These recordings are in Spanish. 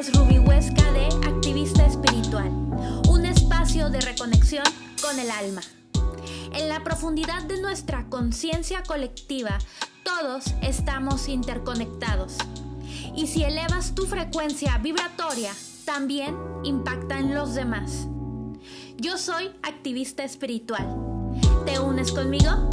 es Ruby Huesca de Activista Espiritual, un espacio de reconexión con el alma. En la profundidad de nuestra conciencia colectiva, todos estamos interconectados. Y si elevas tu frecuencia vibratoria, también impacta en los demás. Yo soy activista espiritual. ¿Te unes conmigo?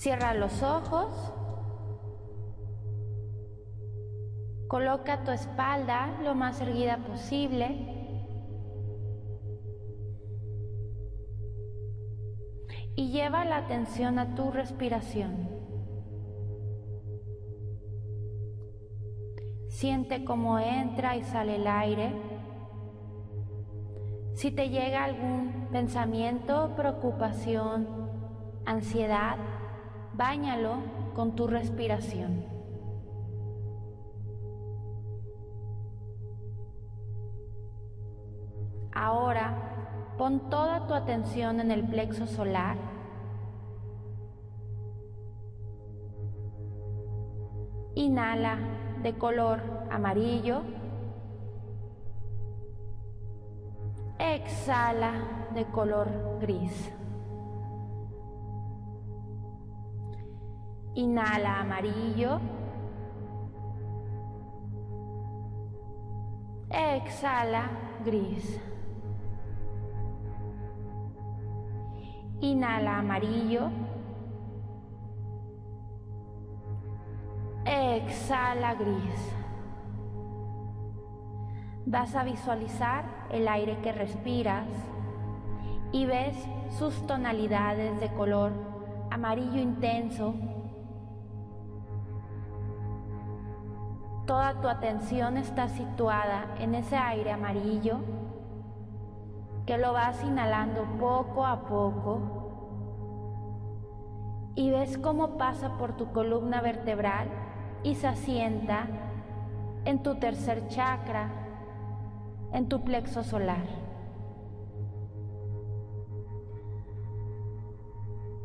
Cierra los ojos. Coloca tu espalda lo más erguida posible. Y lleva la atención a tu respiración. Siente cómo entra y sale el aire. Si te llega algún pensamiento, preocupación, ansiedad, Báñalo con tu respiración. Ahora pon toda tu atención en el plexo solar. Inhala de color amarillo. Exhala de color gris. Inhala amarillo. Exhala gris. Inhala amarillo. Exhala gris. Vas a visualizar el aire que respiras y ves sus tonalidades de color amarillo intenso Toda tu atención está situada en ese aire amarillo que lo vas inhalando poco a poco y ves cómo pasa por tu columna vertebral y se asienta en tu tercer chakra, en tu plexo solar.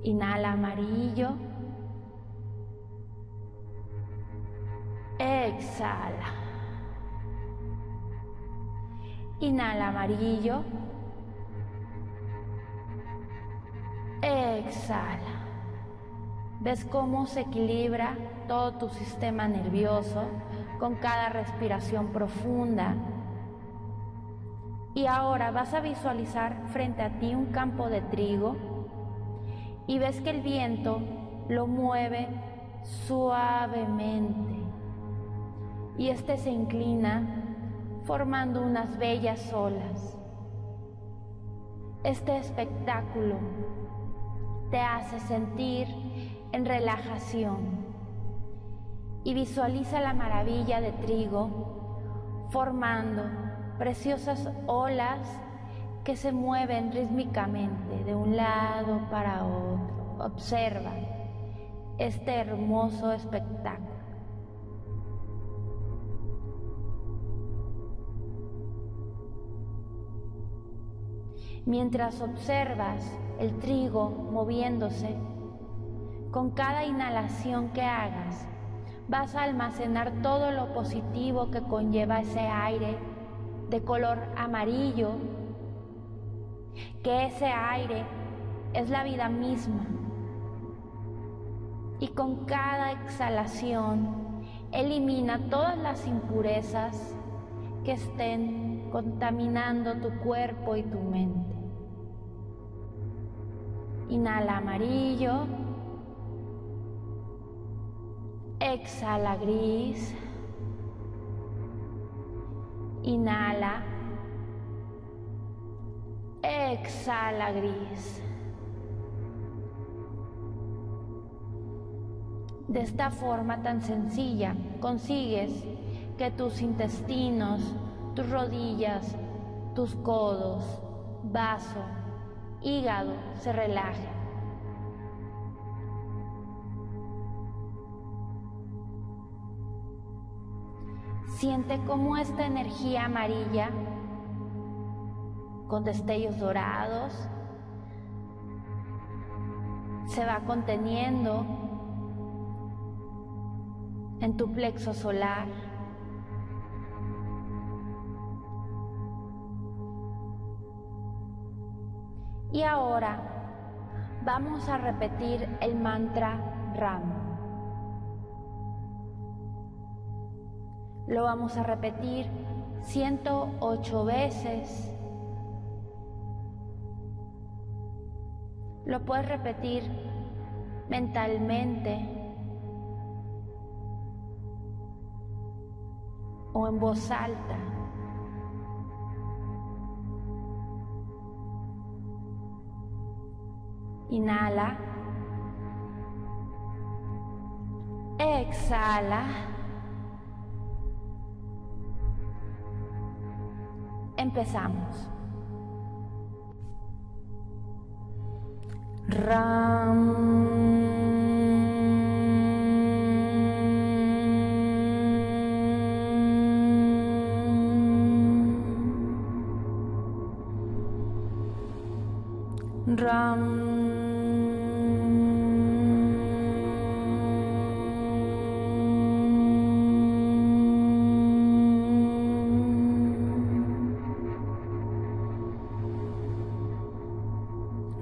Inhala amarillo. Exhala. Inhala amarillo. Exhala. ¿Ves cómo se equilibra todo tu sistema nervioso con cada respiración profunda? Y ahora vas a visualizar frente a ti un campo de trigo y ves que el viento lo mueve suavemente y éste se inclina formando unas bellas olas. Este espectáculo te hace sentir en relajación y visualiza la maravilla de trigo formando preciosas olas que se mueven rítmicamente de un lado para otro. Observa este hermoso espectáculo. Mientras observas el trigo moviéndose, con cada inhalación que hagas, vas a almacenar todo lo positivo que conlleva ese aire de color amarillo, que ese aire es la vida misma. Y con cada exhalación elimina todas las impurezas que estén contaminando tu cuerpo y tu mente. Inhala amarillo. Exhala gris. Inhala. Exhala gris. De esta forma tan sencilla consigues que tus intestinos, tus rodillas, tus codos, vaso, hígado se relaja. Siente cómo esta energía amarilla con destellos dorados se va conteniendo en tu plexo solar. Y ahora vamos a repetir el mantra Ram. Lo vamos a repetir 108 veces. Lo puedes repetir mentalmente o en voz alta. Inhala. Exhala. Empezamos. Ram.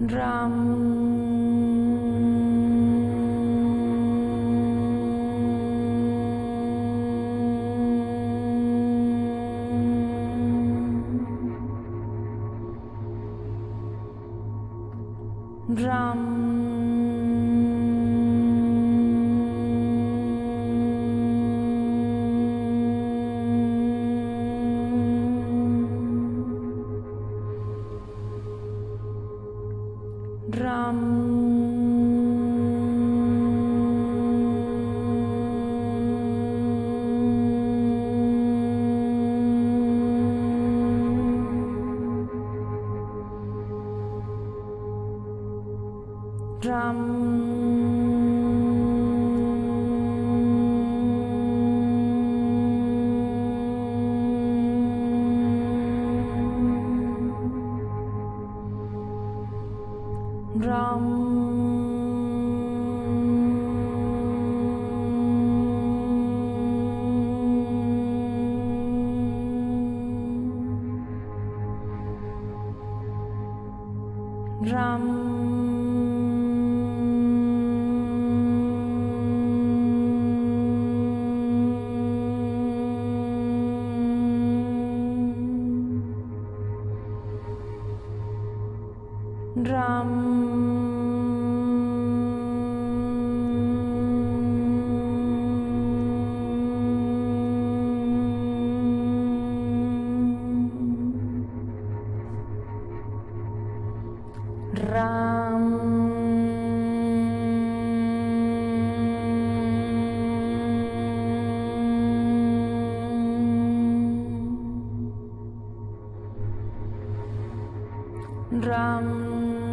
drum Ram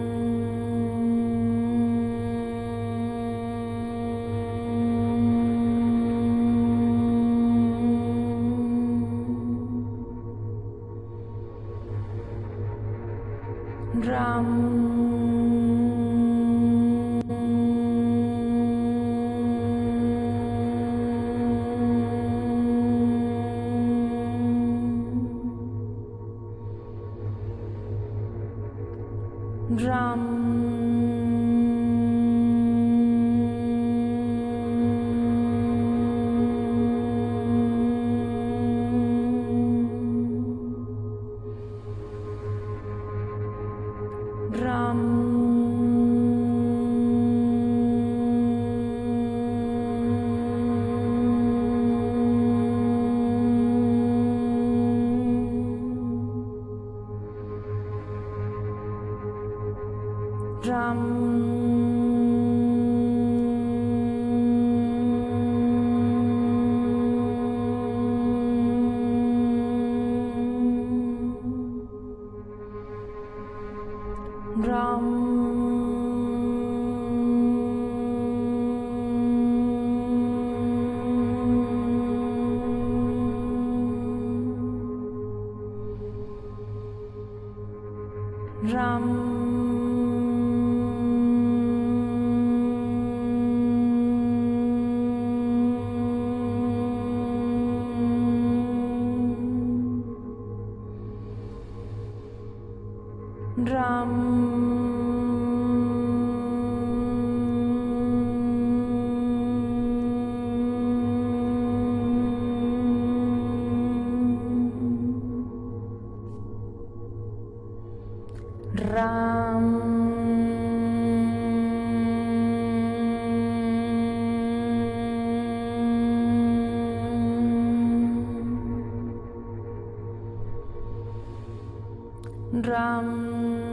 Ram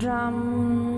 drum.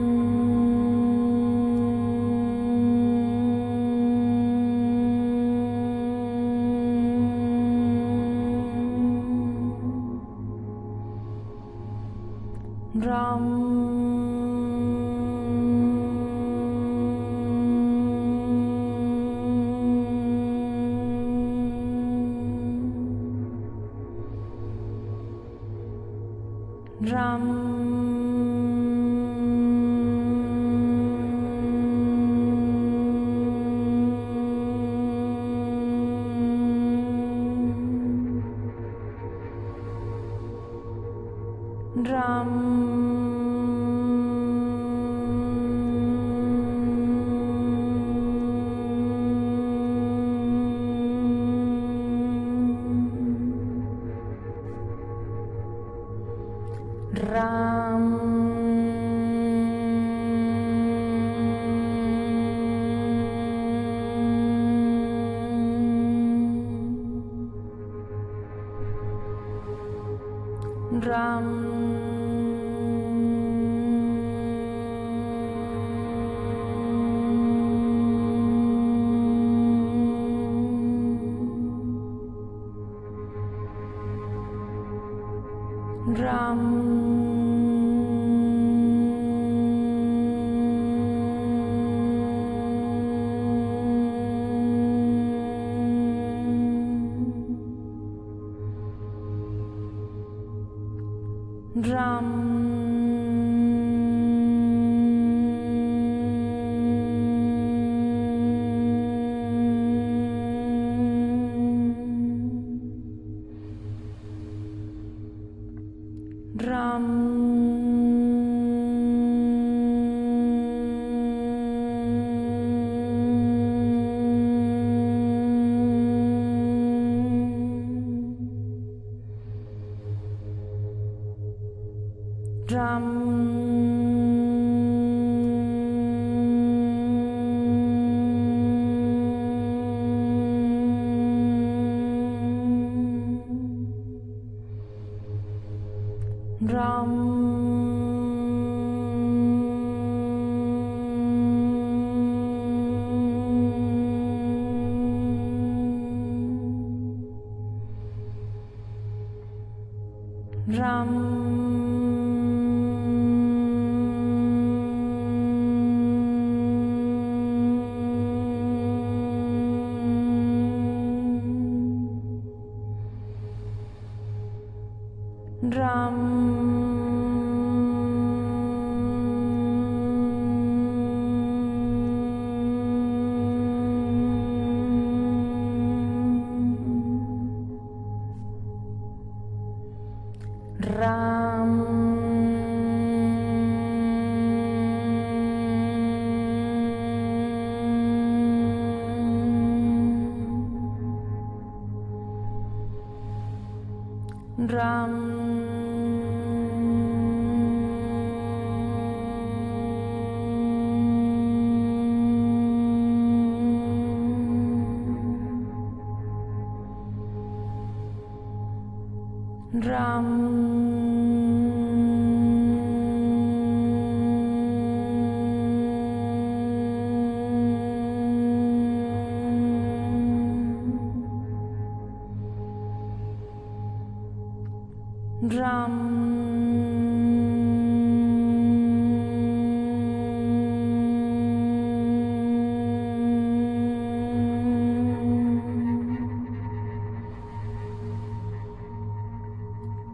tierra.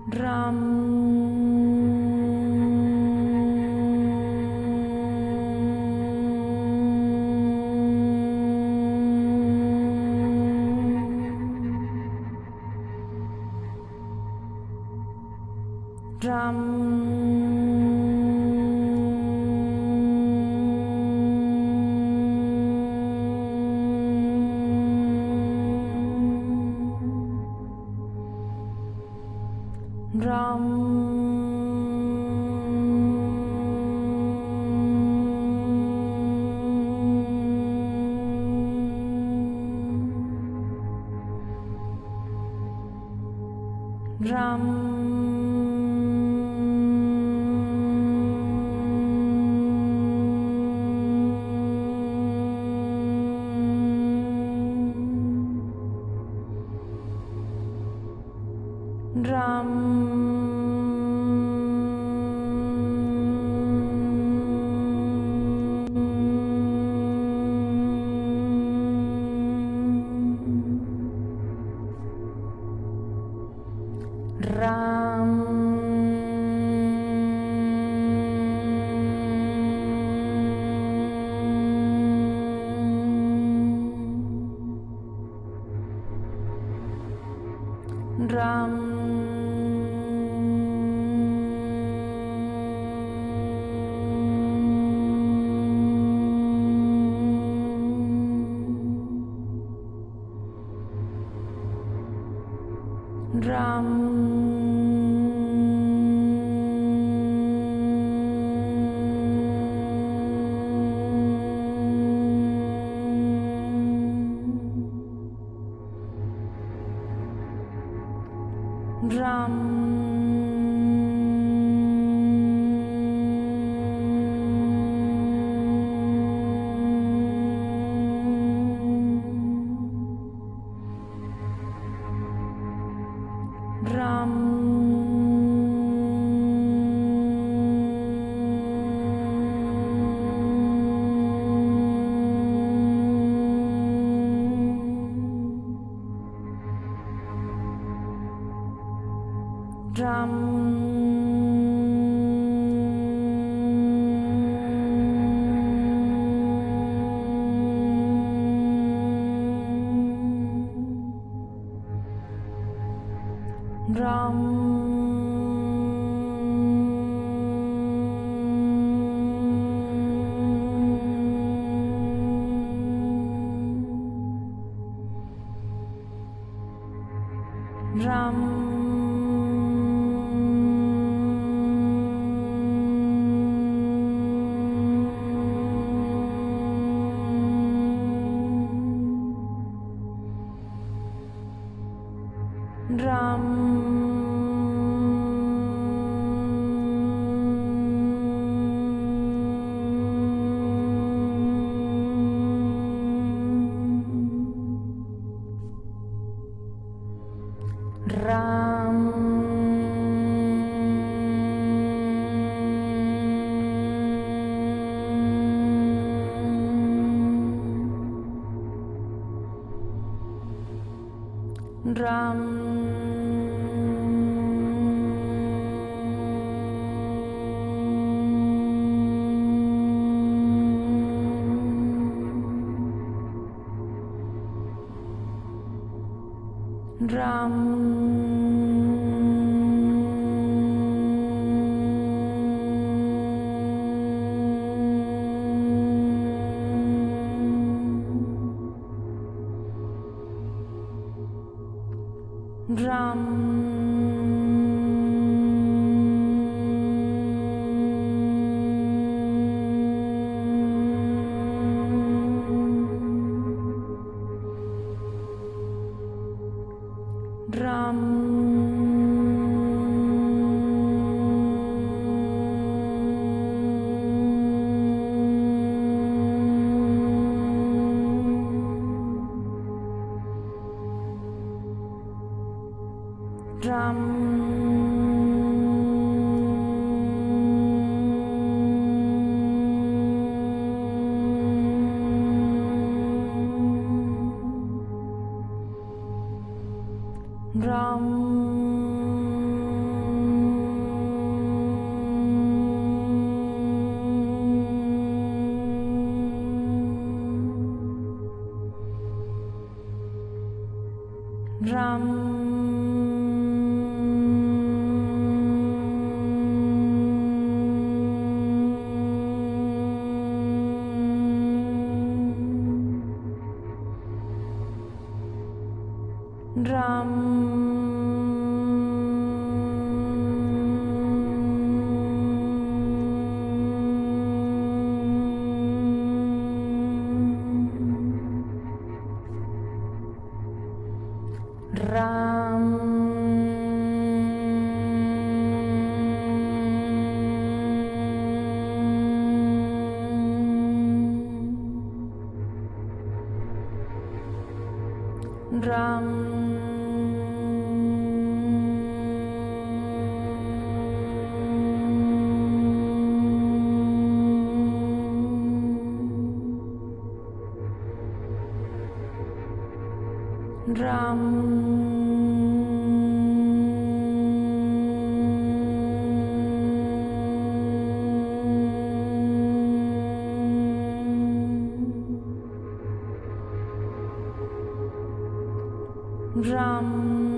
Drum drum um Drum.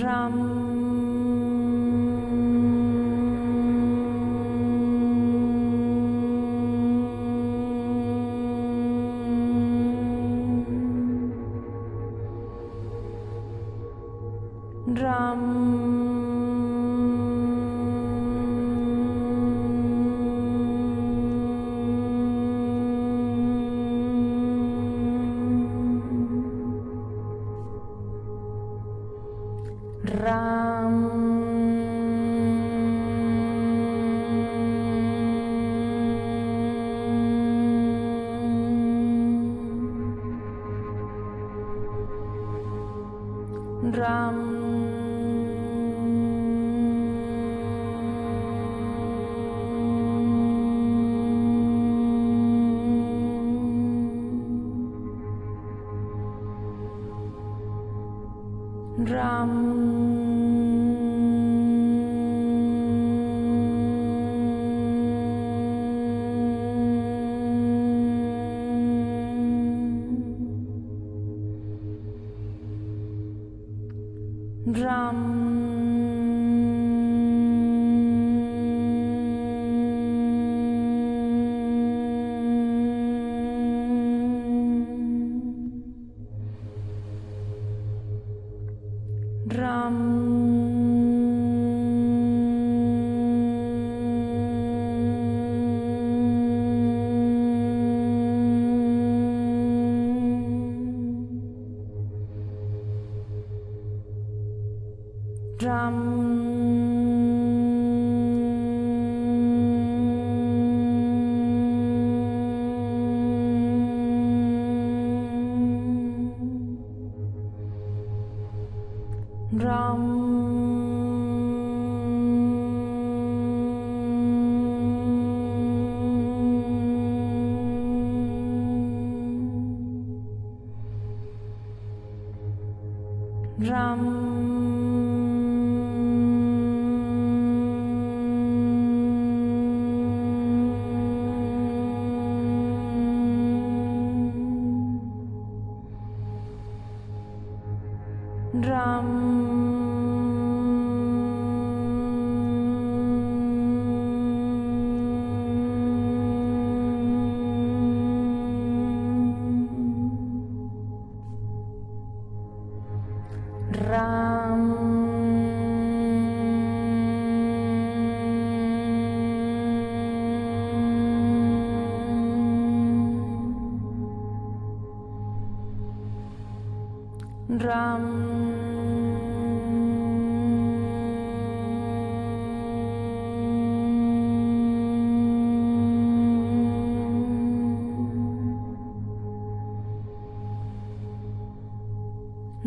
Ram drum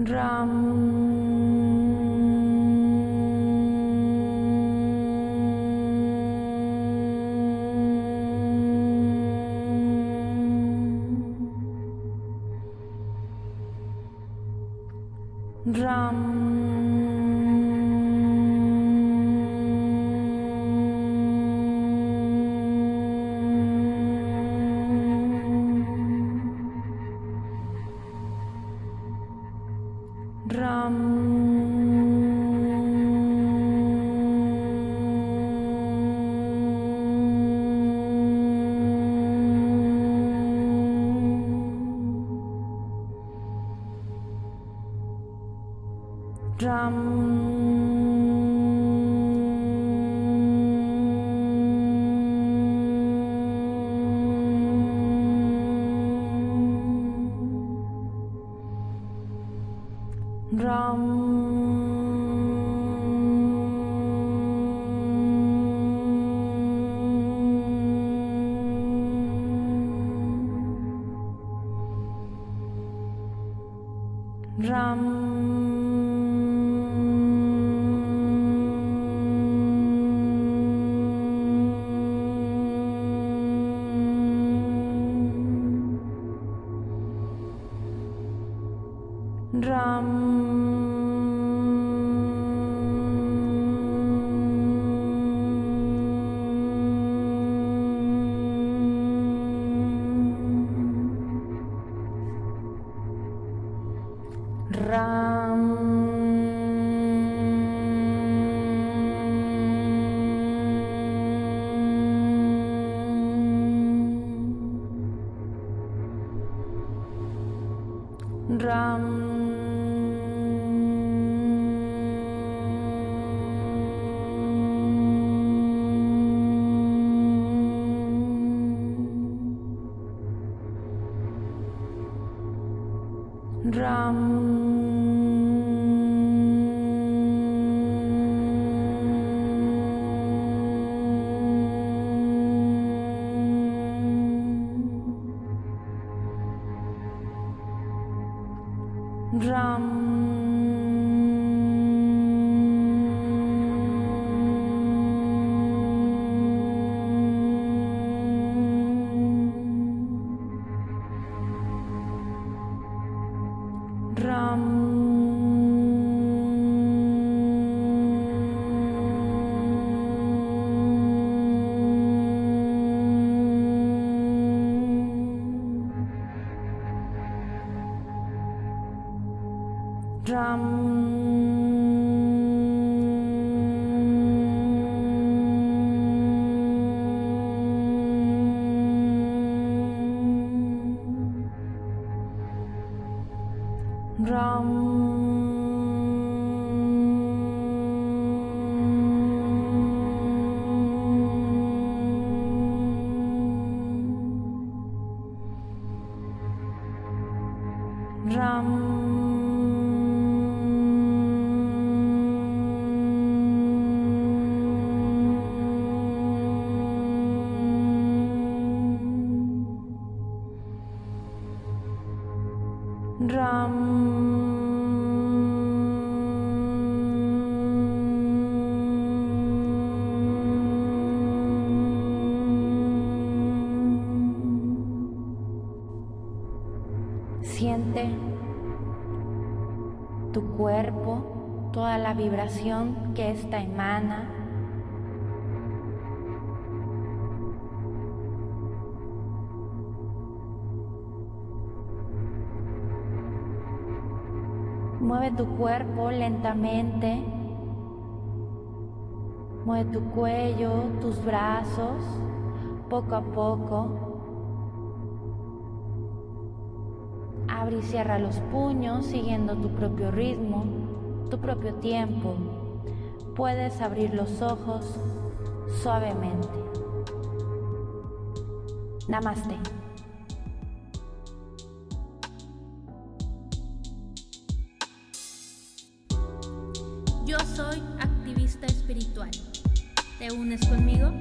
drum. drum come. Siente que ésta emana. Mueve tu cuerpo lentamente. Mueve tu cuello, tus brazos, poco a poco. Abre y cierra los puños siguiendo tu propio ritmo, tu propio tiempo. Puedes abrir los ojos suavemente. Namaste. Yo soy activista espiritual. ¿Te unes conmigo?